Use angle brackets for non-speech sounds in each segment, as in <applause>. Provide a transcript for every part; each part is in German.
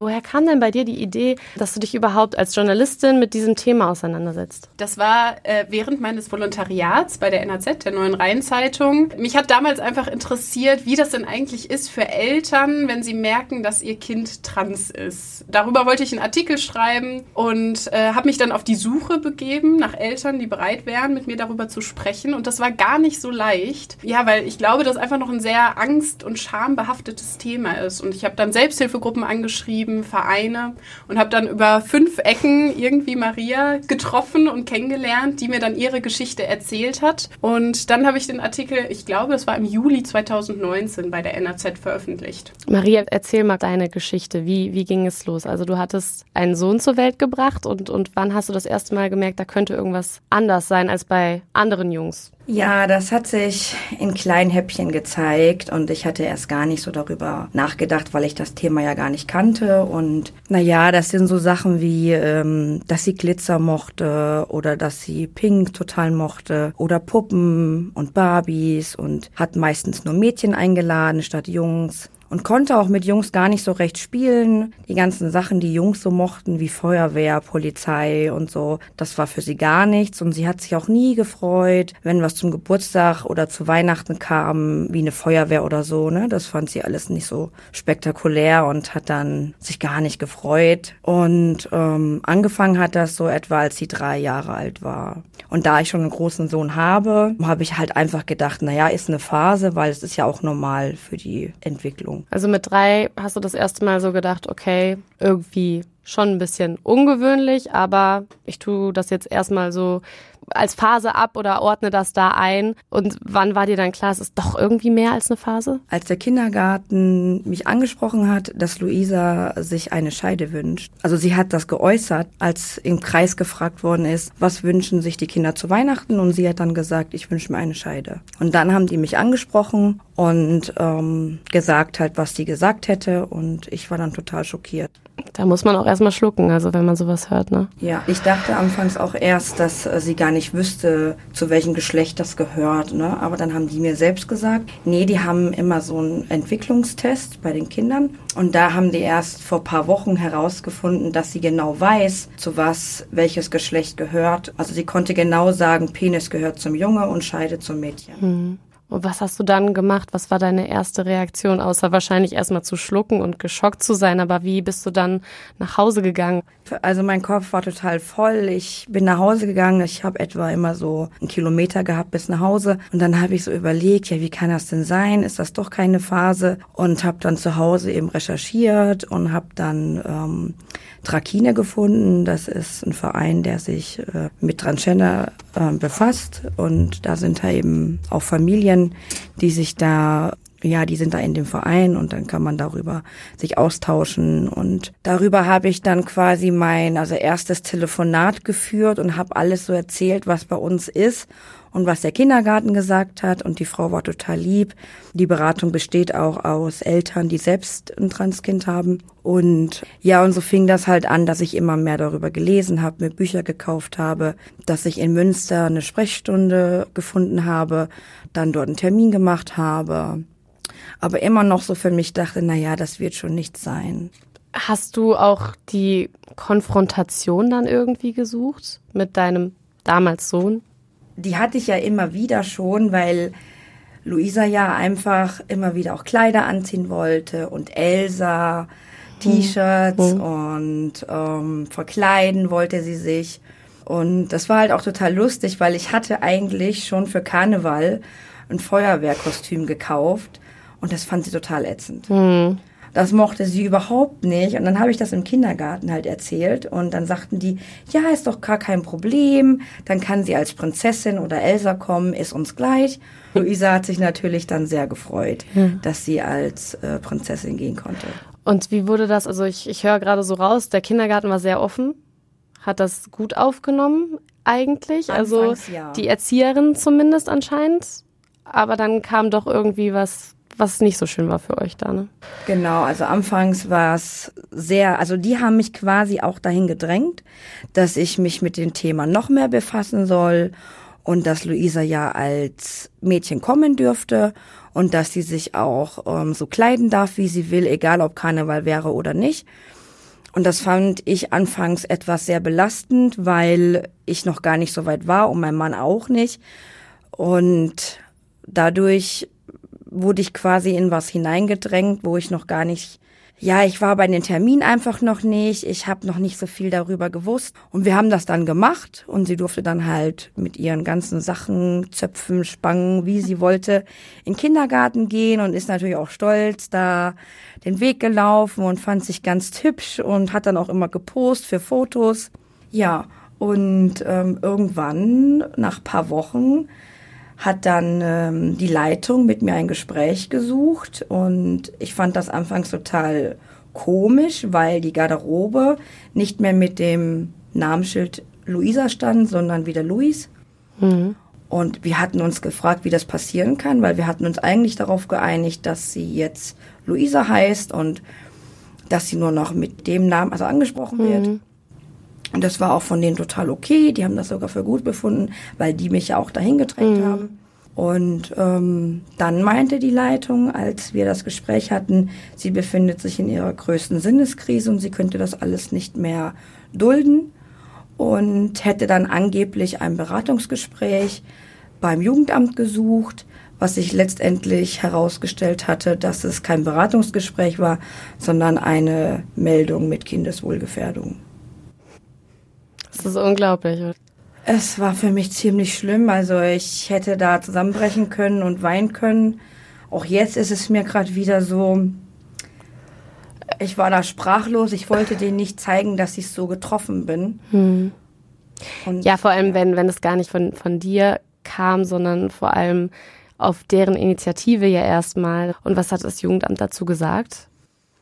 Woher kam denn bei dir die Idee, dass du dich überhaupt als Journalistin mit diesem Thema auseinandersetzt? Das war äh, während meines Volontariats bei der NAZ, der Neuen Rheinzeitung. Mich hat damals einfach interessiert, wie das denn eigentlich ist für Eltern, wenn sie merken, dass ihr Kind trans ist. Darüber wollte ich einen Artikel schreiben und äh, habe mich dann auf die Suche begeben nach Eltern, die bereit wären, mit mir darüber zu sprechen. Und das war gar nicht so leicht. Ja, weil ich glaube, dass einfach noch ein sehr angst- und schambehaftetes Thema ist. Und ich habe dann Selbsthilfegruppen angeschrieben geschrieben, Vereine und habe dann über fünf Ecken irgendwie Maria getroffen und kennengelernt, die mir dann ihre Geschichte erzählt hat. Und dann habe ich den Artikel, ich glaube, es war im Juli 2019 bei der NAZ veröffentlicht. Maria, erzähl mal deine Geschichte. Wie, wie ging es los? Also du hattest einen Sohn zur Welt gebracht und, und wann hast du das erste Mal gemerkt, da könnte irgendwas anders sein als bei anderen Jungs? Ja, das hat sich in kleinen Häppchen gezeigt und ich hatte erst gar nicht so darüber nachgedacht, weil ich das Thema ja gar nicht kannte. Und naja, das sind so Sachen wie, ähm, dass sie Glitzer mochte oder dass sie Pink total mochte oder Puppen und Barbies und hat meistens nur Mädchen eingeladen statt Jungs und konnte auch mit Jungs gar nicht so recht spielen. Die ganzen Sachen, die Jungs so mochten, wie Feuerwehr, Polizei und so, das war für sie gar nichts. Und sie hat sich auch nie gefreut, wenn was zum Geburtstag oder zu Weihnachten kam, wie eine Feuerwehr oder so. Ne? Das fand sie alles nicht so spektakulär und hat dann sich gar nicht gefreut. Und ähm, angefangen hat das so etwa, als sie drei Jahre alt war. Und da ich schon einen großen Sohn habe, habe ich halt einfach gedacht, naja, ist eine Phase, weil es ist ja auch normal für die Entwicklung. Also mit drei hast du das erste Mal so gedacht, okay, irgendwie schon ein bisschen ungewöhnlich, aber ich tue das jetzt erstmal so als Phase ab oder ordne das da ein? Und wann war dir dann klar, es ist doch irgendwie mehr als eine Phase? Als der Kindergarten mich angesprochen hat, dass Luisa sich eine Scheide wünscht. Also sie hat das geäußert, als im Kreis gefragt worden ist, was wünschen sich die Kinder zu Weihnachten? Und sie hat dann gesagt, ich wünsche mir eine Scheide. Und dann haben die mich angesprochen und ähm, gesagt halt, was sie gesagt hätte. Und ich war dann total schockiert. Da muss man auch erstmal schlucken, also wenn man sowas hört, ne? Ja, ich dachte anfangs auch erst, dass äh, sie gar nicht wüsste, zu welchem Geschlecht das gehört, ne? Aber dann haben die mir selbst gesagt, nee, die haben immer so einen Entwicklungstest bei den Kindern. Und da haben die erst vor paar Wochen herausgefunden, dass sie genau weiß, zu was welches Geschlecht gehört. Also sie konnte genau sagen, Penis gehört zum Junge und Scheide zum Mädchen. Hm. Und was hast du dann gemacht? Was war deine erste Reaktion, außer wahrscheinlich erstmal zu schlucken und geschockt zu sein? Aber wie bist du dann nach Hause gegangen? Also mein Kopf war total voll. Ich bin nach Hause gegangen. Ich habe etwa immer so einen Kilometer gehabt bis nach Hause. Und dann habe ich so überlegt, ja, wie kann das denn sein? Ist das doch keine Phase? Und habe dann zu Hause eben recherchiert und habe dann ähm, Trakine gefunden. Das ist ein Verein, der sich äh, mit Transgender äh, befasst. Und da sind da eben auch Familien, die sich da ja, die sind da in dem Verein und dann kann man darüber sich austauschen und darüber habe ich dann quasi mein also erstes Telefonat geführt und habe alles so erzählt, was bei uns ist und was der Kindergarten gesagt hat. Und die Frau war total lieb. Die Beratung besteht auch aus Eltern, die selbst ein Transkind haben. Und ja, und so fing das halt an, dass ich immer mehr darüber gelesen habe, mir Bücher gekauft habe, dass ich in Münster eine Sprechstunde gefunden habe, dann dort einen Termin gemacht habe. Aber immer noch so für mich dachte, na ja, das wird schon nichts sein. Hast du auch die Konfrontation dann irgendwie gesucht mit deinem damals Sohn? Die hatte ich ja immer wieder schon, weil Luisa ja einfach immer wieder auch Kleider anziehen wollte und Elsa T-Shirts mhm. und ähm, verkleiden wollte sie sich. Und das war halt auch total lustig, weil ich hatte eigentlich schon für Karneval ein Feuerwehrkostüm gekauft und das fand sie total ätzend. Mhm. Das mochte sie überhaupt nicht. Und dann habe ich das im Kindergarten halt erzählt. Und dann sagten die, ja, ist doch gar kein Problem. Dann kann sie als Prinzessin oder Elsa kommen, ist uns gleich. Luisa hat sich natürlich dann sehr gefreut, hm. dass sie als äh, Prinzessin gehen konnte. Und wie wurde das? Also ich, ich höre gerade so raus, der Kindergarten war sehr offen, hat das gut aufgenommen eigentlich. Also Anfangs, also ja. die Erzieherin zumindest anscheinend. Aber dann kam doch irgendwie was was nicht so schön war für euch da, ne? Genau, also anfangs war es sehr, also die haben mich quasi auch dahin gedrängt, dass ich mich mit dem Thema noch mehr befassen soll und dass Luisa ja als Mädchen kommen dürfte und dass sie sich auch ähm, so kleiden darf, wie sie will, egal ob Karneval wäre oder nicht. Und das fand ich anfangs etwas sehr belastend, weil ich noch gar nicht so weit war und mein Mann auch nicht. Und dadurch wurde ich quasi in was hineingedrängt, wo ich noch gar nicht ja, ich war bei den Terminen einfach noch nicht. Ich habe noch nicht so viel darüber gewusst. Und wir haben das dann gemacht und sie durfte dann halt mit ihren ganzen Sachen, Zöpfen, Spangen, wie sie wollte, in den Kindergarten gehen und ist natürlich auch stolz da den Weg gelaufen und fand sich ganz hübsch und hat dann auch immer gepost für Fotos. Ja, und ähm, irgendwann, nach paar Wochen, hat dann ähm, die Leitung mit mir ein Gespräch gesucht und ich fand das anfangs total komisch, weil die Garderobe nicht mehr mit dem Namensschild Luisa stand, sondern wieder Luis. Mhm. Und wir hatten uns gefragt, wie das passieren kann, weil wir hatten uns eigentlich darauf geeinigt, dass sie jetzt Luisa heißt und dass sie nur noch mit dem Namen also angesprochen wird. Und das war auch von denen total okay. Die haben das sogar für gut befunden, weil die mich ja auch dahin gedrängt mhm. haben. Und ähm, dann meinte die Leitung, als wir das Gespräch hatten, sie befindet sich in ihrer größten Sinneskrise und sie könnte das alles nicht mehr dulden und hätte dann angeblich ein Beratungsgespräch beim Jugendamt gesucht, was sich letztendlich herausgestellt hatte, dass es kein Beratungsgespräch war, sondern eine Meldung mit Kindeswohlgefährdung. Das ist unglaublich. Es war für mich ziemlich schlimm. Also ich hätte da zusammenbrechen können und weinen können. Auch jetzt ist es mir gerade wieder so. Ich war da sprachlos. Ich wollte denen nicht zeigen, dass ich so getroffen bin. Hm. Und, ja, vor allem, wenn, wenn es gar nicht von, von dir kam, sondern vor allem auf deren Initiative ja erstmal. Und was hat das Jugendamt dazu gesagt?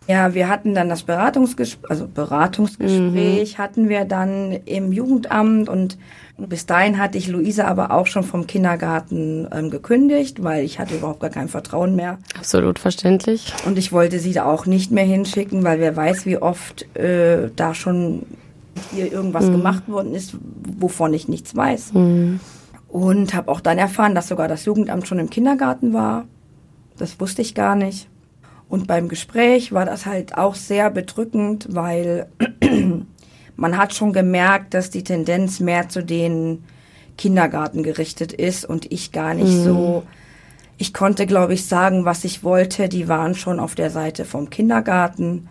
Ja, wir hatten dann das Beratungsgespräch, also Beratungsgespräch mhm. hatten wir dann im Jugendamt und bis dahin hatte ich Luisa aber auch schon vom Kindergarten ähm, gekündigt, weil ich hatte überhaupt gar kein Vertrauen mehr. Absolut verständlich. Und ich wollte sie da auch nicht mehr hinschicken, weil wer weiß, wie oft äh, da schon hier irgendwas mhm. gemacht worden ist, wovon ich nichts weiß. Mhm. Und habe auch dann erfahren, dass sogar das Jugendamt schon im Kindergarten war. Das wusste ich gar nicht. Und beim Gespräch war das halt auch sehr bedrückend, weil <clears throat> man hat schon gemerkt, dass die Tendenz mehr zu den Kindergarten gerichtet ist und ich gar nicht mhm. so. Ich konnte, glaube ich, sagen, was ich wollte. Die waren schon auf der Seite vom Kindergarten.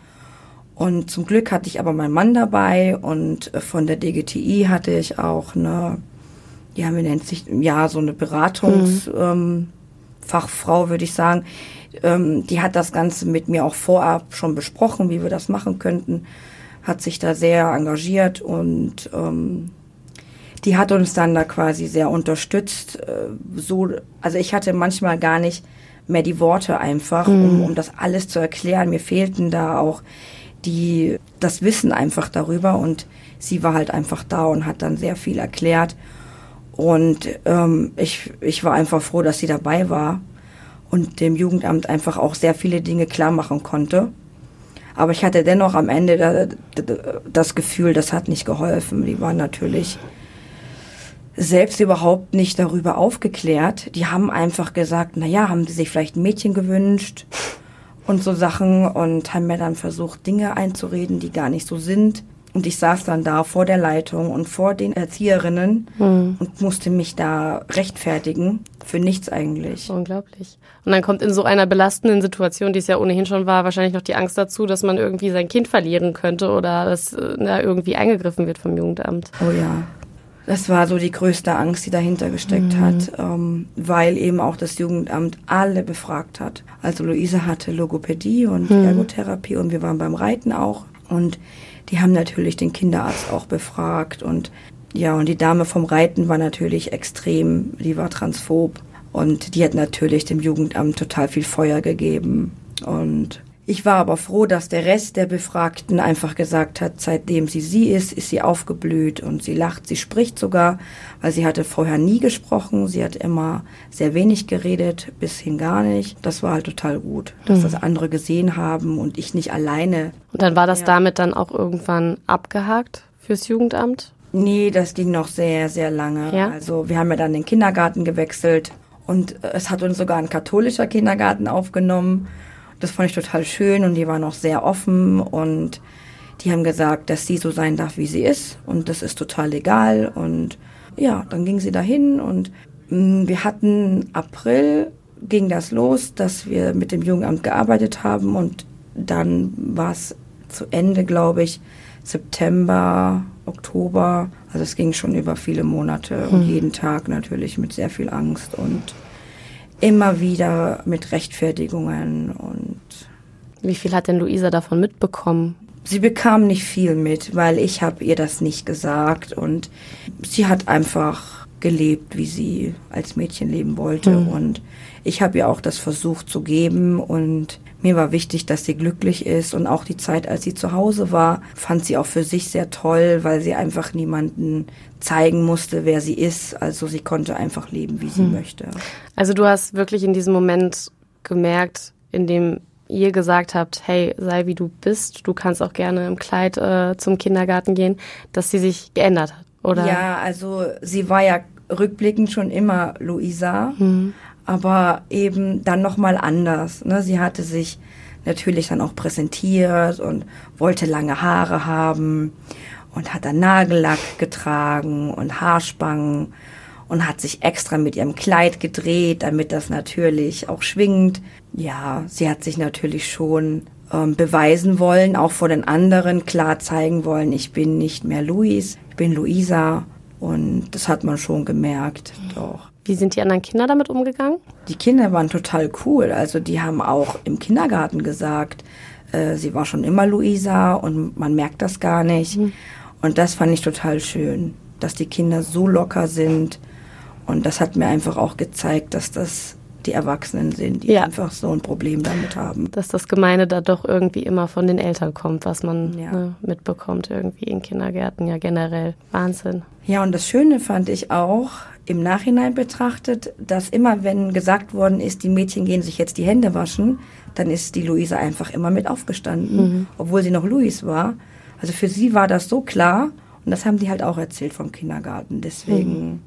Und zum Glück hatte ich aber meinen Mann dabei und von der DGTI hatte ich auch eine, ja, wie nennt sich, ja, so eine Beratungsfachfrau, mhm. ähm, würde ich sagen, ähm, die hat das Ganze mit mir auch vorab schon besprochen, wie wir das machen könnten, hat sich da sehr engagiert und ähm, die hat uns dann da quasi sehr unterstützt. Äh, so, also ich hatte manchmal gar nicht mehr die Worte einfach, mhm. um, um das alles zu erklären. Mir fehlten da auch die, das Wissen einfach darüber und sie war halt einfach da und hat dann sehr viel erklärt. Und ähm, ich, ich war einfach froh, dass sie dabei war und dem Jugendamt einfach auch sehr viele Dinge klar machen konnte. Aber ich hatte dennoch am Ende das Gefühl, das hat nicht geholfen. Die waren natürlich selbst überhaupt nicht darüber aufgeklärt. Die haben einfach gesagt, na ja, haben sie sich vielleicht ein Mädchen gewünscht und so Sachen und haben mir dann versucht, Dinge einzureden, die gar nicht so sind. Und ich saß dann da vor der Leitung und vor den Erzieherinnen mhm. und musste mich da rechtfertigen. Für nichts eigentlich. Unglaublich. Und dann kommt in so einer belastenden Situation, die es ja ohnehin schon war, wahrscheinlich noch die Angst dazu, dass man irgendwie sein Kind verlieren könnte oder dass äh, da irgendwie eingegriffen wird vom Jugendamt. Oh ja. Das war so die größte Angst, die dahinter gesteckt mhm. hat, ähm, weil eben auch das Jugendamt alle befragt hat. Also Luise hatte Logopädie und mhm. Ergotherapie und wir waren beim Reiten auch. Und die haben natürlich den Kinderarzt auch befragt und ja, und die Dame vom Reiten war natürlich extrem, die war transphob und die hat natürlich dem Jugendamt total viel Feuer gegeben und ich war aber froh, dass der Rest der Befragten einfach gesagt hat, seitdem sie sie ist, ist sie aufgeblüht und sie lacht, sie spricht sogar, weil sie hatte vorher nie gesprochen, sie hat immer sehr wenig geredet, bis hin gar nicht. Das war halt total gut, dass mhm. das andere gesehen haben und ich nicht alleine. Und dann war das ja. damit dann auch irgendwann abgehakt fürs Jugendamt? Nee, das ging noch sehr, sehr lange. Ja? Also wir haben ja dann den Kindergarten gewechselt und es hat uns sogar ein katholischer Kindergarten aufgenommen. Das fand ich total schön und die waren auch sehr offen und Die haben gesagt, dass sie so sein darf, wie sie ist und das ist total egal und ja, dann ging sie dahin und mh, mm, wir hatten April ging das los, dass wir mit dem Jugendamt gearbeitet haben und dann war es zu Ende, glaube ich, September, Oktober. Also es ging schon über viele Monate und hm. jeden Tag natürlich mit sehr viel Angst und immer wieder mit Rechtfertigungen und. Wie viel hat denn Luisa davon mitbekommen? Sie bekam nicht viel mit, weil ich habe ihr das nicht gesagt und sie hat einfach gelebt, wie sie als Mädchen leben wollte mhm. und ich habe ihr auch das versucht zu geben und mir war wichtig, dass sie glücklich ist und auch die Zeit, als sie zu Hause war, fand sie auch für sich sehr toll, weil sie einfach niemanden zeigen musste, wer sie ist. Also sie konnte einfach leben, wie sie hm. möchte. Also du hast wirklich in diesem Moment gemerkt, in dem ihr gesagt habt, hey, sei wie du bist, du kannst auch gerne im Kleid äh, zum Kindergarten gehen, dass sie sich geändert hat, oder? Ja, also sie war ja rückblickend schon immer Luisa, hm aber eben dann nochmal anders. Ne? Sie hatte sich natürlich dann auch präsentiert und wollte lange Haare haben und hat dann Nagellack getragen und Haarspangen und hat sich extra mit ihrem Kleid gedreht, damit das natürlich auch schwingt. Ja, sie hat sich natürlich schon ähm, beweisen wollen, auch vor den anderen klar zeigen wollen, ich bin nicht mehr Luis, ich bin Luisa und das hat man schon gemerkt, doch. Wie sind die anderen Kinder damit umgegangen? Die Kinder waren total cool. Also die haben auch im Kindergarten gesagt, äh, sie war schon immer Luisa und man merkt das gar nicht. Mhm. Und das fand ich total schön, dass die Kinder so locker sind. Und das hat mir einfach auch gezeigt, dass das die Erwachsenen sind, die ja. einfach so ein Problem damit haben. Dass das Gemeine da doch irgendwie immer von den Eltern kommt, was man ja. ne, mitbekommt irgendwie in Kindergärten, ja generell. Wahnsinn. Ja, und das Schöne fand ich auch, im Nachhinein betrachtet, dass immer, wenn gesagt worden ist, die Mädchen gehen sich jetzt die Hände waschen, dann ist die Luise einfach immer mit aufgestanden, mhm. obwohl sie noch Luis war. Also für sie war das so klar und das haben die halt auch erzählt vom Kindergarten. Deswegen. Mhm.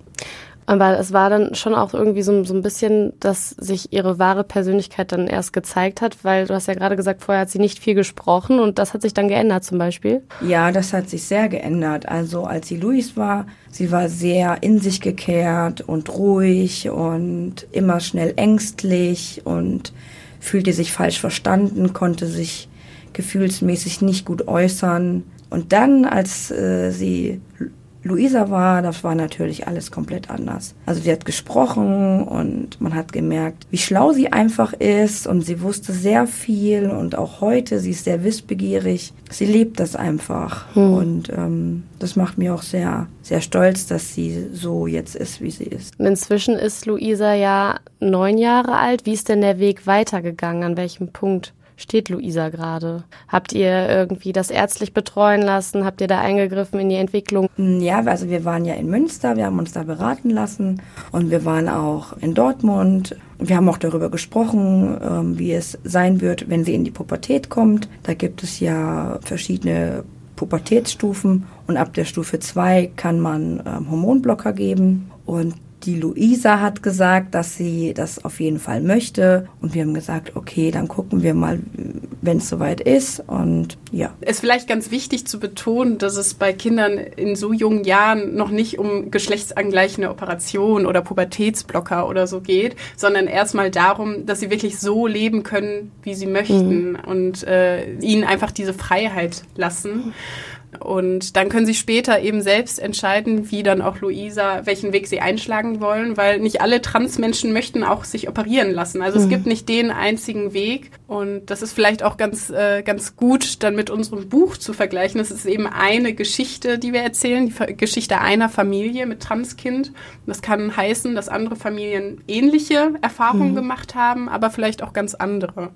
Aber es war dann schon auch irgendwie so, so ein bisschen, dass sich ihre wahre Persönlichkeit dann erst gezeigt hat, weil du hast ja gerade gesagt, vorher hat sie nicht viel gesprochen und das hat sich dann geändert zum Beispiel. Ja, das hat sich sehr geändert. Also als sie Luis war, sie war sehr in sich gekehrt und ruhig und immer schnell ängstlich und fühlte sich falsch verstanden, konnte sich gefühlsmäßig nicht gut äußern. Und dann, als äh, sie Luisa war, das war natürlich alles komplett anders. Also sie hat gesprochen und man hat gemerkt, wie schlau sie einfach ist und sie wusste sehr viel und auch heute, sie ist sehr wissbegierig. Sie lebt das einfach hm. und ähm, das macht mir auch sehr, sehr stolz, dass sie so jetzt ist, wie sie ist. Inzwischen ist Luisa ja neun Jahre alt. Wie ist denn der Weg weitergegangen? An welchem Punkt? Steht Luisa gerade? Habt ihr irgendwie das ärztlich betreuen lassen? Habt ihr da eingegriffen in die Entwicklung? Mm, ja, also wir waren ja in Münster, wir haben uns da beraten lassen und wir waren auch in Dortmund. Wir haben auch darüber gesprochen, ähm, wie es sein wird, wenn sie in die Pubertät kommt. Da gibt es ja verschiedene Pubertätsstufen und ab der Stufe 2 kann man ähm, Hormonblocker geben. Und die Luisa hat gesagt, dass sie das auf jeden Fall möchte. Und wir haben gesagt, okay, dann gucken wir mal, wenn es soweit ist. Und ja. Es ist vielleicht ganz wichtig zu betonen, dass es bei Kindern in so jungen Jahren noch nicht um geschlechtsangleichende Operation oder Pubertätsblocker oder so geht, sondern erstmal darum, dass sie wirklich so leben können, wie sie möchten mhm. und äh, ihnen einfach diese Freiheit lassen. Und dann können sie später eben selbst entscheiden, wie dann auch Luisa, welchen Weg sie einschlagen wollen, weil nicht alle Transmenschen möchten auch sich operieren lassen. Also mhm. es gibt nicht den einzigen Weg. Und das ist vielleicht auch ganz, äh, ganz gut, dann mit unserem Buch zu vergleichen. Das ist eben eine Geschichte, die wir erzählen, die Geschichte einer Familie mit Transkind. Das kann heißen, dass andere Familien ähnliche Erfahrungen mhm. gemacht haben, aber vielleicht auch ganz andere.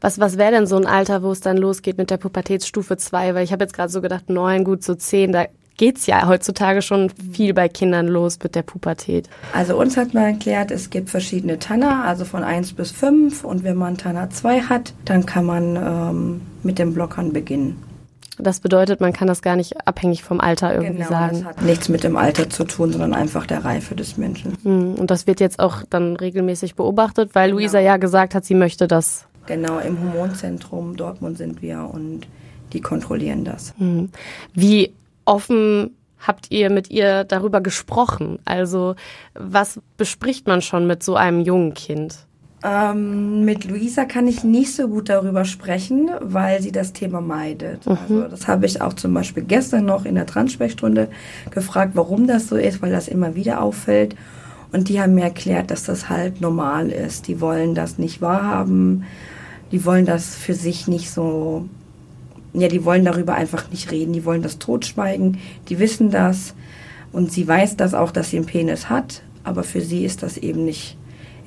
Was, was wäre denn so ein Alter, wo es dann losgeht mit der Pubertätsstufe 2? Weil ich habe jetzt gerade so gedacht, neun, gut so zehn, da geht's ja heutzutage schon viel bei Kindern los mit der Pubertät. Also uns hat man erklärt, es gibt verschiedene Tanner, also von eins bis fünf und wenn man Tanner zwei hat, dann kann man ähm, mit den Blockern beginnen. Das bedeutet, man kann das gar nicht abhängig vom Alter irgendwie genau, sagen. Das hat nichts mit dem Alter zu tun, sondern einfach der Reife des Menschen. Hm, und das wird jetzt auch dann regelmäßig beobachtet, weil Luisa genau. ja gesagt hat, sie möchte das. Genau, im Hormonzentrum Dortmund sind wir und die kontrollieren das. Mhm. Wie offen habt ihr mit ihr darüber gesprochen? Also was bespricht man schon mit so einem jungen Kind? Ähm, mit Luisa kann ich nicht so gut darüber sprechen, weil sie das Thema meidet. Mhm. Also das habe ich auch zum Beispiel gestern noch in der Transsprechstunde gefragt, warum das so ist, weil das immer wieder auffällt. Und die haben mir erklärt, dass das halt normal ist. Die wollen das nicht wahrhaben. Die wollen das für sich nicht so, ja, die wollen darüber einfach nicht reden. Die wollen das totschweigen. Die wissen das. Und sie weiß das auch, dass sie einen Penis hat. Aber für sie ist das eben nicht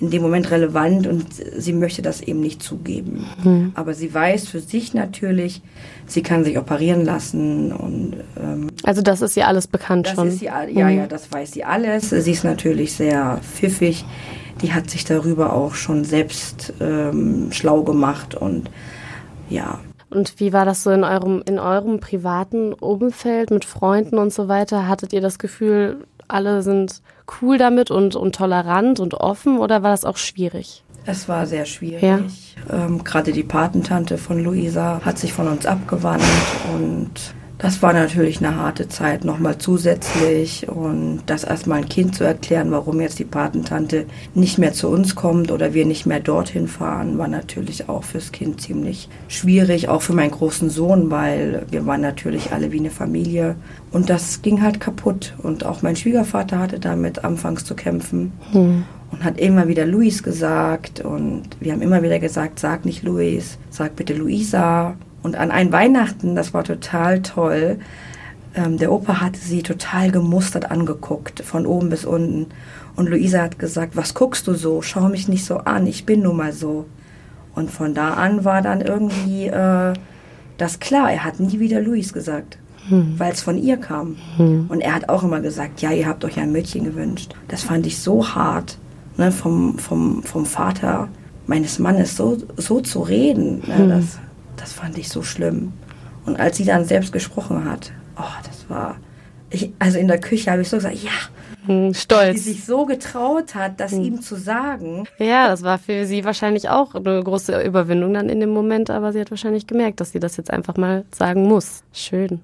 in dem Moment relevant und sie möchte das eben nicht zugeben. Mhm. Aber sie weiß für sich natürlich, sie kann sich operieren lassen und ähm, also das ist ihr alles bekannt das schon. Ist sie, ja, mhm. ja, das weiß sie alles. Sie ist natürlich sehr pfiffig. Die hat sich darüber auch schon selbst ähm, schlau gemacht und ja. Und wie war das so in eurem, in eurem privaten Umfeld mit Freunden und so weiter? Hattet ihr das Gefühl, alle sind cool damit und, und tolerant und offen oder war das auch schwierig? Es war sehr schwierig. Ja. Ähm, Gerade die Patentante von Luisa hat sich von uns abgewandt und das war natürlich eine harte Zeit nochmal zusätzlich und das erstmal ein Kind zu erklären, warum jetzt die Patentante nicht mehr zu uns kommt oder wir nicht mehr dorthin fahren, war natürlich auch fürs Kind ziemlich schwierig, auch für meinen großen Sohn, weil wir waren natürlich alle wie eine Familie und das ging halt kaputt und auch mein Schwiegervater hatte damit anfangs zu kämpfen. Hm und hat immer wieder Luis gesagt und wir haben immer wieder gesagt, sag nicht Luis, sag bitte Luisa. Und an ein Weihnachten, das war total toll, ähm, der Opa hatte sie total gemustert angeguckt, von oben bis unten. Und Luisa hat gesagt, was guckst du so? Schau mich nicht so an, ich bin nun mal so. Und von da an war dann irgendwie äh, das klar, er hat nie wieder Luis gesagt, hm. weil es von ihr kam. Hm. Und er hat auch immer gesagt, ja, ihr habt euch ein Mädchen gewünscht. Das fand ich so hart, ne, vom, vom, vom Vater meines Mannes so, so zu reden. Ne, hm. das, das fand ich so schlimm. Und als sie dann selbst gesprochen hat, oh, das war, ich, also in der Küche habe ich so gesagt, ja, hm, Stolz. Die sich so getraut hat, das hm. ihm zu sagen. Ja, das war für sie wahrscheinlich auch eine große Überwindung dann in dem Moment, aber sie hat wahrscheinlich gemerkt, dass sie das jetzt einfach mal sagen muss. Schön.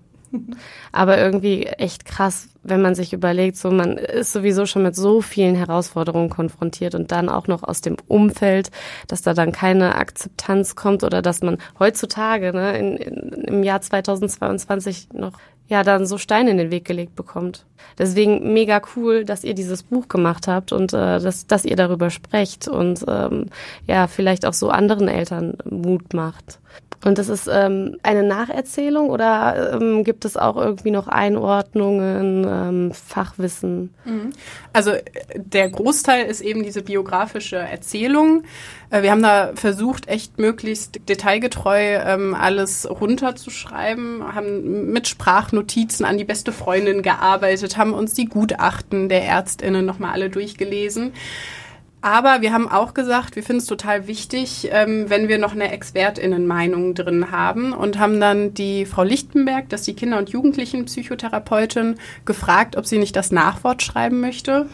Aber irgendwie echt krass, wenn man sich überlegt, so man ist sowieso schon mit so vielen Herausforderungen konfrontiert und dann auch noch aus dem Umfeld, dass da dann keine Akzeptanz kommt oder dass man heutzutage ne, in, in, im Jahr 2022 noch ja dann so Steine in den Weg gelegt bekommt. Deswegen mega cool, dass ihr dieses Buch gemacht habt und äh, dass, dass ihr darüber sprecht und ähm, ja vielleicht auch so anderen Eltern Mut macht. Und das ist ähm, eine Nacherzählung oder ähm, gibt es auch irgendwie noch Einordnungen, ähm, Fachwissen? Mhm. Also äh, der Großteil ist eben diese biografische Erzählung. Äh, wir haben da versucht, echt möglichst detailgetreu ähm, alles runterzuschreiben, haben mit Sprachnotizen an die beste Freundin gearbeitet, haben uns die Gutachten der Ärztinnen nochmal alle durchgelesen. Aber wir haben auch gesagt, wir finden es total wichtig, ähm, wenn wir noch eine Expertinnenmeinung drin haben und haben dann die Frau Lichtenberg, das ist die Kinder- und Jugendlichenpsychotherapeutin, gefragt, ob sie nicht das Nachwort schreiben möchte.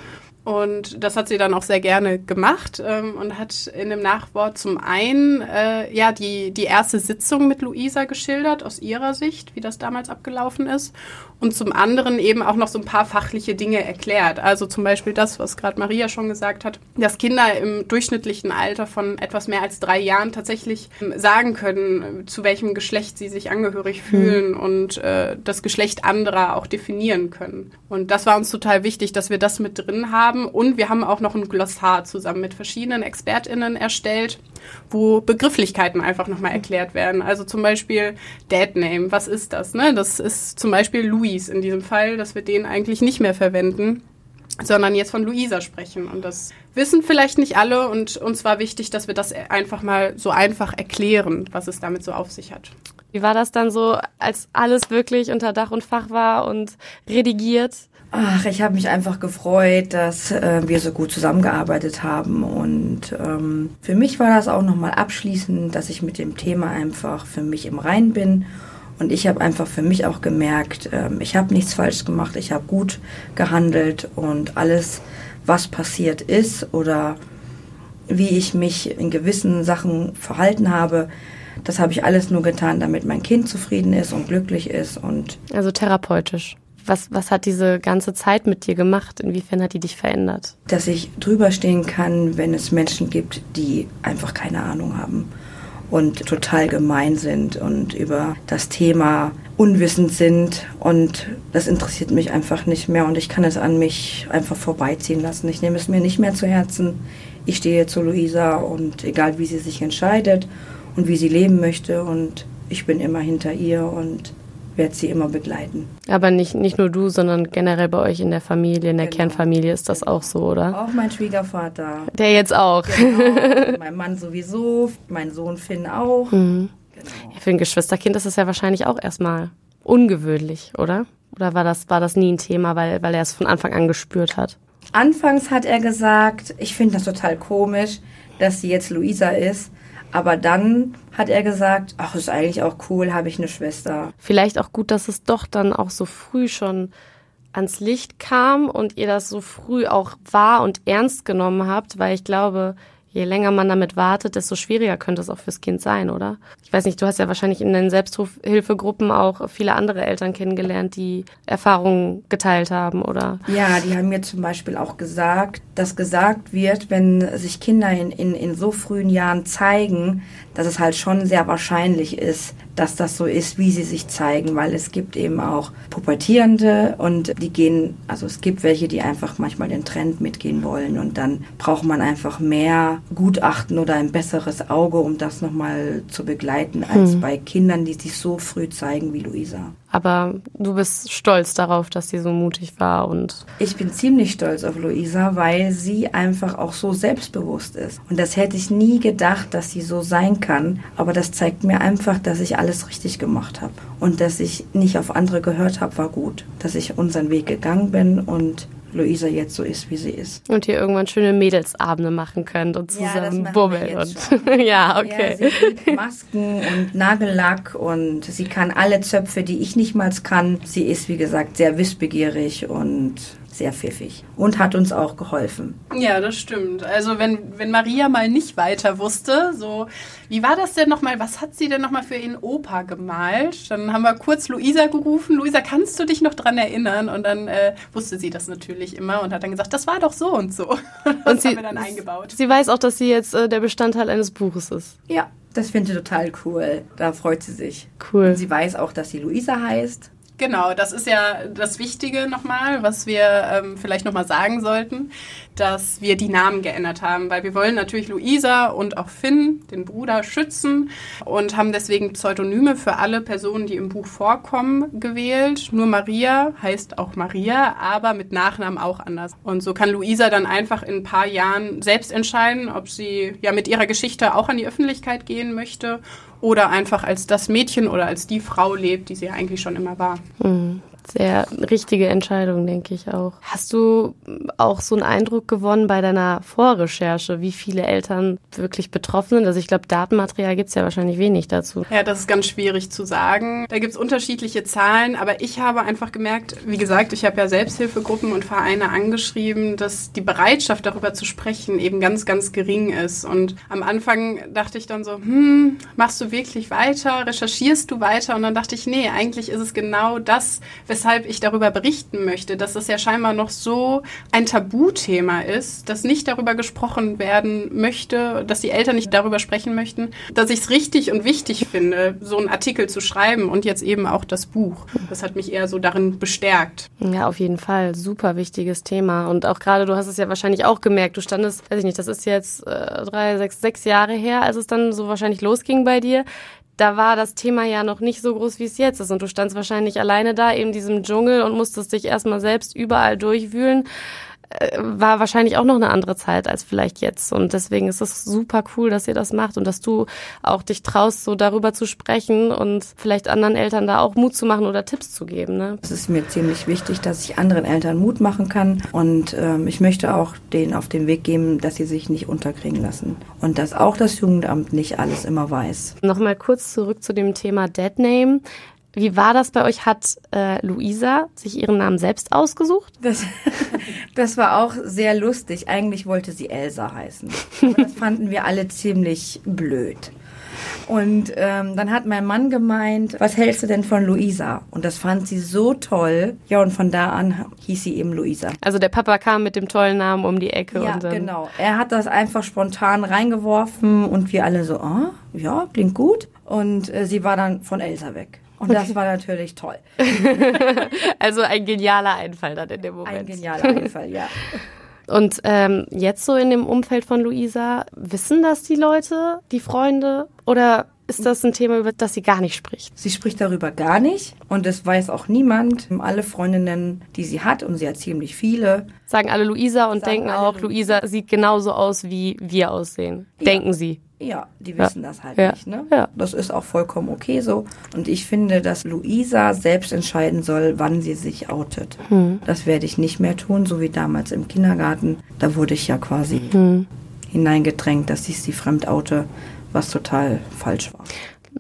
Und das hat sie dann auch sehr gerne gemacht ähm, und hat in dem Nachwort zum einen äh, ja die, die erste Sitzung mit Luisa geschildert, aus ihrer Sicht, wie das damals abgelaufen ist und zum anderen eben auch noch so ein paar fachliche Dinge erklärt. Also zum Beispiel das, was gerade Maria schon gesagt hat, dass Kinder im durchschnittlichen Alter von etwas mehr als drei Jahren tatsächlich ähm, sagen können, zu welchem Geschlecht sie sich angehörig hm. fühlen mhm. und äh, das Geschlecht anderer auch definieren können. Und das war uns total wichtig, dass wir das mit drin haben. Und wir haben auch noch ein Glossar zusammen mit verschiedenen ExpertInnen erstellt, wo Begrifflichkeiten einfach nochmal erklärt werden. Also zum Beispiel Dead Name, was ist das? Ne? Das ist zum Beispiel Louis in diesem Fall, dass wir den eigentlich nicht mehr verwenden, sondern jetzt von Luisa sprechen. Und das wissen vielleicht nicht alle und uns war wichtig, dass wir das einfach mal so einfach erklären, was es damit so auf sich hat. Wie war das dann so, als alles wirklich unter Dach und Fach war und redigiert? Ach, ich habe mich einfach gefreut, dass äh, wir so gut zusammengearbeitet haben. Und ähm, für mich war das auch nochmal abschließend, dass ich mit dem Thema einfach für mich im Rein bin und ich habe einfach für mich auch gemerkt, ähm, ich habe nichts falsch gemacht, ich habe gut gehandelt und alles, was passiert ist oder wie ich mich in gewissen Sachen verhalten habe, das habe ich alles nur getan, damit mein Kind zufrieden ist und glücklich ist und also therapeutisch. Was, was hat diese ganze Zeit mit dir gemacht? Inwiefern hat die dich verändert? Dass ich drüber stehen kann, wenn es Menschen gibt, die einfach keine Ahnung haben und total gemein sind und über das Thema unwissend sind und das interessiert mich einfach nicht mehr und ich kann es an mich einfach vorbeiziehen lassen. Ich nehme es mir nicht mehr zu Herzen. Ich stehe zu Luisa und egal wie sie sich entscheidet und wie sie leben möchte und ich bin immer hinter ihr und werde sie immer begleiten. Aber nicht, nicht nur du, sondern generell bei euch in der Familie, in der genau. Kernfamilie ist das auch so, oder? Auch mein Schwiegervater. Der jetzt auch. Genau. <laughs> mein Mann sowieso, mein Sohn Finn auch. Mhm. Genau. Für ein Geschwisterkind ist es ja wahrscheinlich auch erstmal ungewöhnlich, oder? Oder war das, war das nie ein Thema, weil, weil er es von Anfang an gespürt hat? Anfangs hat er gesagt, ich finde das total komisch, dass sie jetzt Luisa ist. Aber dann hat er gesagt, ach, ist eigentlich auch cool, habe ich eine Schwester. Vielleicht auch gut, dass es doch dann auch so früh schon ans Licht kam und ihr das so früh auch wahr und ernst genommen habt, weil ich glaube, je länger man damit wartet, desto schwieriger könnte es auch fürs Kind sein, oder? Ich weiß nicht, du hast ja wahrscheinlich in den Selbsthilfegruppen auch viele andere Eltern kennengelernt, die Erfahrungen geteilt haben, oder? Ja, die haben mir zum Beispiel auch gesagt, dass gesagt wird, wenn sich Kinder in, in, in so frühen Jahren zeigen, dass es halt schon sehr wahrscheinlich ist, dass das so ist, wie sie sich zeigen, weil es gibt eben auch Pubertierende und die gehen, also es gibt welche, die einfach manchmal den Trend mitgehen wollen und dann braucht man einfach mehr Gutachten oder ein besseres Auge, um das nochmal zu begleiten, als hm. bei Kindern, die sich so früh zeigen wie Luisa. Aber du bist stolz darauf, dass sie so mutig war und. Ich bin ziemlich stolz auf Luisa, weil sie einfach auch so selbstbewusst ist. Und das hätte ich nie gedacht, dass sie so sein kann. Aber das zeigt mir einfach, dass ich alles richtig gemacht habe. Und dass ich nicht auf andere gehört habe, war gut. Dass ich unseren Weg gegangen bin und Luisa jetzt so ist, wie sie ist. Und ihr irgendwann schöne Mädelsabende machen könnt und zusammen <laughs> ja, bummeln. Und ja, okay. Ja, sie liebt Masken und Nagellack und sie kann alle Zöpfe, die ich nicht mal kann. Sie ist, wie gesagt, sehr wissbegierig und sehr pfiffig und hat uns auch geholfen. Ja, das stimmt. Also wenn, wenn Maria mal nicht weiter wusste, so, wie war das denn nochmal, was hat sie denn nochmal für ihren Opa gemalt? Dann haben wir kurz Luisa gerufen, Luisa, kannst du dich noch dran erinnern? Und dann äh, wusste sie das natürlich immer und hat dann gesagt, das war doch so und so. <laughs> Das und sie, haben wir dann eingebaut. Sie weiß auch, dass sie jetzt äh, der Bestandteil eines Buches ist. Ja, das finde ich total cool. Da freut sie sich. Cool. Und sie weiß auch, dass sie Luisa heißt. Genau, das ist ja das Wichtige nochmal, was wir ähm, vielleicht nochmal sagen sollten, dass wir die Namen geändert haben, weil wir wollen natürlich Luisa und auch Finn, den Bruder, schützen und haben deswegen Pseudonyme für alle Personen, die im Buch vorkommen, gewählt. Nur Maria heißt auch Maria, aber mit Nachnamen auch anders. Und so kann Luisa dann einfach in ein paar Jahren selbst entscheiden, ob sie ja mit ihrer Geschichte auch an die Öffentlichkeit gehen möchte oder einfach als das Mädchen oder als die Frau lebt, die sie eigentlich schon immer war. Mhm sehr richtige Entscheidung, denke ich auch. Hast du auch so einen Eindruck gewonnen bei deiner Vorrecherche, wie viele Eltern wirklich betroffen sind? Also ich glaube, Datenmaterial gibt es ja wahrscheinlich wenig dazu. Ja, das ist ganz schwierig zu sagen. Da gibt es unterschiedliche Zahlen, aber ich habe einfach gemerkt, wie gesagt, ich habe ja Selbsthilfegruppen und Vereine angeschrieben, dass die Bereitschaft darüber zu sprechen eben ganz, ganz gering ist. Und am Anfang dachte ich dann so, hm, machst du wirklich weiter? Recherchierst du weiter? Und dann dachte ich, nee, eigentlich ist es genau das, weshalb ich darüber berichten möchte, dass es ja scheinbar noch so ein Tabuthema ist, dass nicht darüber gesprochen werden möchte, dass die Eltern nicht darüber sprechen möchten, dass ich es richtig und wichtig finde, so einen Artikel zu schreiben und jetzt eben auch das Buch. Das hat mich eher so darin bestärkt. Ja, auf jeden Fall. Super wichtiges Thema. Und auch gerade, du hast es ja wahrscheinlich auch gemerkt, du standest, weiß ich nicht, das ist jetzt äh, drei, sechs, sechs Jahre her, als es dann so wahrscheinlich losging bei dir da war das Thema ja noch nicht so groß, wie es jetzt ist. Und du standst wahrscheinlich alleine da in diesem Dschungel und musstest dich erstmal selbst überall durchwühlen. Äh, war wahrscheinlich auch noch eine andere Zeit als vielleicht jetzt. Und deswegen ist es super cool, dass ihr das macht und dass du auch dich traust, so darüber zu sprechen und vielleicht anderen Eltern da auch Mut zu machen oder Tipps zu geben. Ne? Es ist mir ziemlich wichtig, dass ich anderen Eltern Mut machen kann. Und ähm, ich möchte auch denen auf den Weg geben, dass sie sich nicht unterkriegen lassen. Und dass auch das Jugendamt nicht alles immer weiß. Nochmal kurz zurück zu dem Thema Deadname. Wie war das bei euch? Hat äh, Luisa sich ihren Namen selbst ausgesucht? Das, <laughs> das war auch sehr lustig. Eigentlich wollte sie Elsa heißen. Aber das fanden wir alle ziemlich blöd. Und ähm, dann hat mein Mann gemeint, was hältst du denn von Luisa? Und das fand sie so toll. Ja, und von da an hieß sie eben Luisa. Also der Papa kam mit dem tollen Namen um die Ecke. Ja, genau. Er hat das einfach spontan reingeworfen und wir alle so, ah, ja, klingt gut. Und äh, sie war dann von Elsa weg. Und okay. das war natürlich toll. <laughs> also ein genialer Einfall dann in dem Moment. Ein genialer Einfall, ja. Und ähm, jetzt so in dem Umfeld von Luisa, wissen das die Leute, die Freunde? Oder ist das ein Thema, über das sie gar nicht spricht? Sie spricht darüber gar nicht und es weiß auch niemand. Alle Freundinnen, die sie hat, und sie hat ziemlich viele, sagen alle Luisa und denken auch, Luisa sieht genauso aus, wie wir aussehen. Ja. Denken sie. Ja, die wissen ja. das halt ja. nicht. Ne? Ja. Das ist auch vollkommen okay so. Und ich finde, dass Luisa selbst entscheiden soll, wann sie sich outet. Hm. Das werde ich nicht mehr tun, so wie damals im Kindergarten. Da wurde ich ja quasi hm. hineingedrängt, dass ich sie fremd oute, was total falsch war.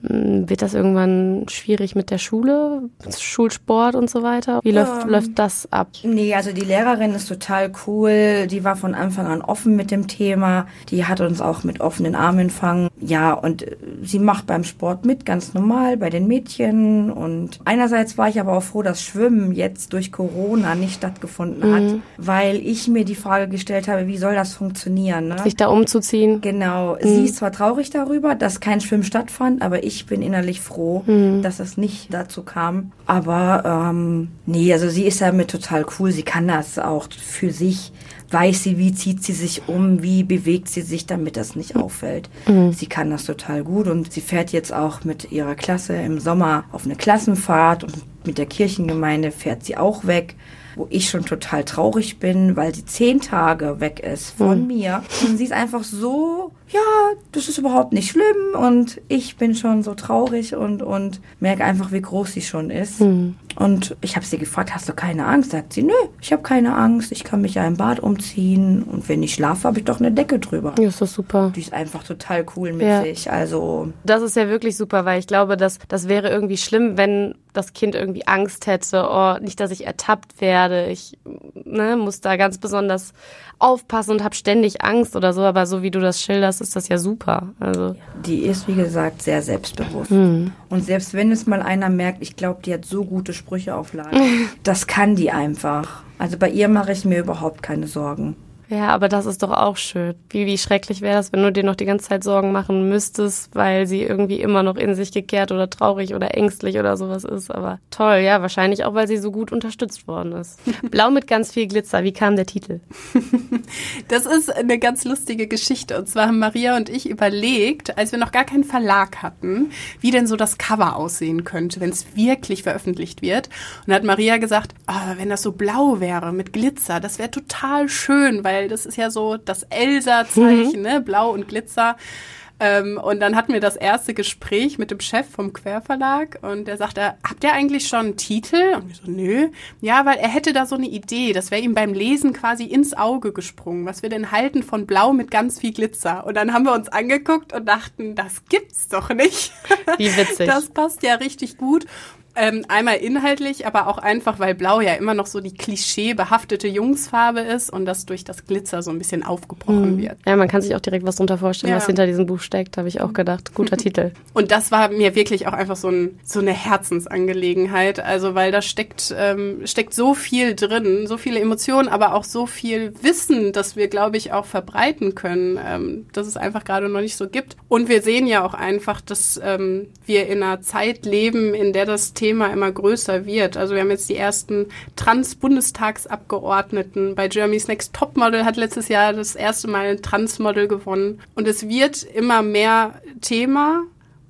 Hm, wird das irgendwann schwierig mit der Schule, Schulsport und so weiter? Wie läuft, ähm, läuft das ab? Nee, also die Lehrerin ist total cool. Die war von Anfang an offen mit dem Thema. Die hat uns auch mit offenen Armen empfangen. Ja, und äh, sie macht beim Sport mit, ganz normal, bei den Mädchen. Und einerseits war ich aber auch froh, dass Schwimmen jetzt durch Corona nicht stattgefunden mhm. hat, weil ich mir die Frage gestellt habe, wie soll das funktionieren? Ne? Sich da umzuziehen. Genau. Mhm. Sie ist zwar traurig darüber, dass kein Schwimmen stattfand, aber ich bin innerlich froh, mhm. dass es nicht dazu kam. Aber ähm, nee, also sie ist ja mit total cool. Sie kann das auch für sich. Weiß sie, wie zieht sie sich um, wie bewegt sie sich, damit das nicht auffällt. Mhm. Sie kann das total gut und sie fährt jetzt auch mit ihrer Klasse im Sommer auf eine Klassenfahrt und mit der Kirchengemeinde fährt sie auch weg wo ich schon total traurig bin, weil sie zehn Tage weg ist von mhm. mir. Und sie ist einfach so, ja, das ist überhaupt nicht schlimm und ich bin schon so traurig und, und merke einfach, wie groß sie schon ist. Mhm. Und ich habe sie gefragt, hast du keine Angst? Sagt sie, nö, ich habe keine Angst. Ich kann mich ja im Bad umziehen und wenn ich schlafe, habe ich doch eine Decke drüber. Ja, ist das super. Die ist einfach total cool mit ja. sich. Also das ist ja wirklich super, weil ich glaube, dass das wäre irgendwie schlimm, wenn das Kind irgendwie Angst hätte, oh, nicht, dass ich ertappt werde. Ich ne, muss da ganz besonders aufpassen und habe ständig Angst oder so. Aber so wie du das schilderst, ist das ja super. Also die ist wie gesagt sehr selbstbewusst. Mhm. Und selbst wenn es mal einer merkt, ich glaube, die hat so gute Sprüche auf Lager, <laughs> das kann die einfach. Also bei ihr mache ich mir überhaupt keine Sorgen. Ja, aber das ist doch auch schön. Wie, wie schrecklich wäre es, wenn du dir noch die ganze Zeit Sorgen machen müsstest, weil sie irgendwie immer noch in sich gekehrt oder traurig oder ängstlich oder sowas ist. Aber toll, ja, wahrscheinlich auch, weil sie so gut unterstützt worden ist. <laughs> Blau mit ganz viel Glitzer, wie kam der Titel? <laughs> Das ist eine ganz lustige Geschichte. Und zwar haben Maria und ich überlegt, als wir noch gar keinen Verlag hatten, wie denn so das Cover aussehen könnte, wenn es wirklich veröffentlicht wird. Und da hat Maria gesagt, oh, wenn das so blau wäre mit Glitzer, das wäre total schön, weil weil das ist ja so das Elsa-Zeichen, mhm. ne? Blau und Glitzer. Ähm, und dann hatten wir das erste Gespräch mit dem Chef vom Querverlag und der sagte, habt ihr eigentlich schon einen Titel? Und wir so, nö. Ja, weil er hätte da so eine Idee, das wäre ihm beim Lesen quasi ins Auge gesprungen, was wir denn halten von Blau mit ganz viel Glitzer. Und dann haben wir uns angeguckt und dachten, das gibt's doch nicht. Wie witzig. <laughs> Das passt ja richtig gut. Ähm, einmal inhaltlich, aber auch einfach, weil Blau ja immer noch so die klischeebehaftete Jungsfarbe ist und das durch das Glitzer so ein bisschen aufgebrochen mhm. wird. Ja, man kann sich auch direkt was drunter vorstellen, ja. was hinter diesem Buch steckt, habe ich auch gedacht. Guter <laughs> Titel. Und das war mir wirklich auch einfach so, ein, so eine Herzensangelegenheit. Also, weil da steckt, ähm, steckt so viel drin, so viele Emotionen, aber auch so viel Wissen, das wir, glaube ich, auch verbreiten können, ähm, dass es einfach gerade noch nicht so gibt. Und wir sehen ja auch einfach, dass ähm, wir in einer Zeit leben, in der das Thema Thema immer größer wird. Also wir haben jetzt die ersten Trans-Bundestagsabgeordneten. Bei Germany's Next Topmodel hat letztes Jahr das erste Mal ein Transmodel gewonnen. Und es wird immer mehr Thema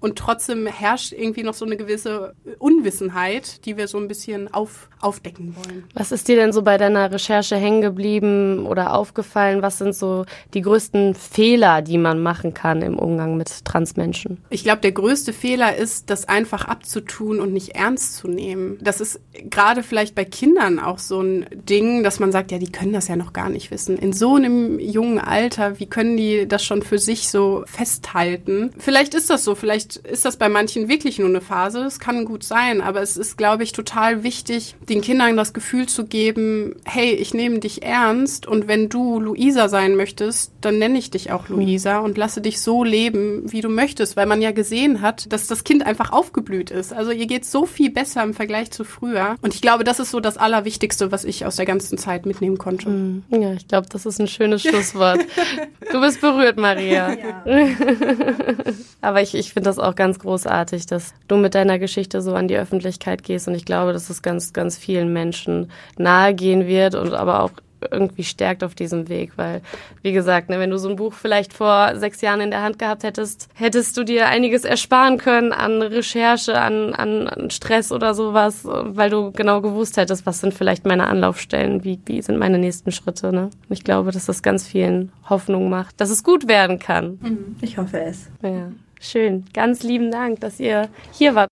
und trotzdem herrscht irgendwie noch so eine gewisse Unwissenheit, die wir so ein bisschen auf, aufdecken wollen. Was ist dir denn so bei deiner Recherche hängen geblieben oder aufgefallen? Was sind so die größten Fehler, die man machen kann im Umgang mit Transmenschen? Ich glaube, der größte Fehler ist, das einfach abzutun und nicht ernst zu nehmen. Das ist gerade vielleicht bei Kindern auch so ein Ding, dass man sagt, ja, die können das ja noch gar nicht wissen. In so einem jungen Alter, wie können die das schon für sich so festhalten? Vielleicht ist das so, vielleicht Vielleicht ist das bei manchen wirklich nur eine Phase, das kann gut sein, aber es ist, glaube ich, total wichtig, den Kindern das Gefühl zu geben, hey, ich nehme dich ernst und wenn du Luisa sein möchtest, dann nenne ich dich auch Luisa und lasse dich so leben, wie du möchtest, weil man ja gesehen hat, dass das Kind einfach aufgeblüht ist. Also ihr geht so viel besser im Vergleich zu früher. Und ich glaube, das ist so das Allerwichtigste, was ich aus der ganzen Zeit mitnehmen konnte. Mhm. Ja, ich glaube, das ist ein schönes <laughs> Schlusswort. du bist berührt, Maria. Ja. <laughs> Aber ich, ich finde das auch ganz großartig, dass du mit deiner Geschichte so an die Öffentlichkeit gehst. Und ich glaube, dass es ganz, ganz vielen Menschen nahe gehen wird und aber auch irgendwie stärkt auf diesem Weg, weil, wie gesagt, ne, wenn du so ein Buch vielleicht vor sechs Jahren in der Hand gehabt hättest, hättest du dir einiges ersparen können an Recherche, an, an, an Stress oder sowas, weil du genau gewusst hättest, was sind vielleicht meine Anlaufstellen, wie, wie sind meine nächsten Schritte. Ne? Ich glaube, dass das ganz vielen Hoffnung macht, dass es gut werden kann. Mhm. Ich hoffe es. Ja. Schön. Ganz lieben Dank, dass ihr hier wart.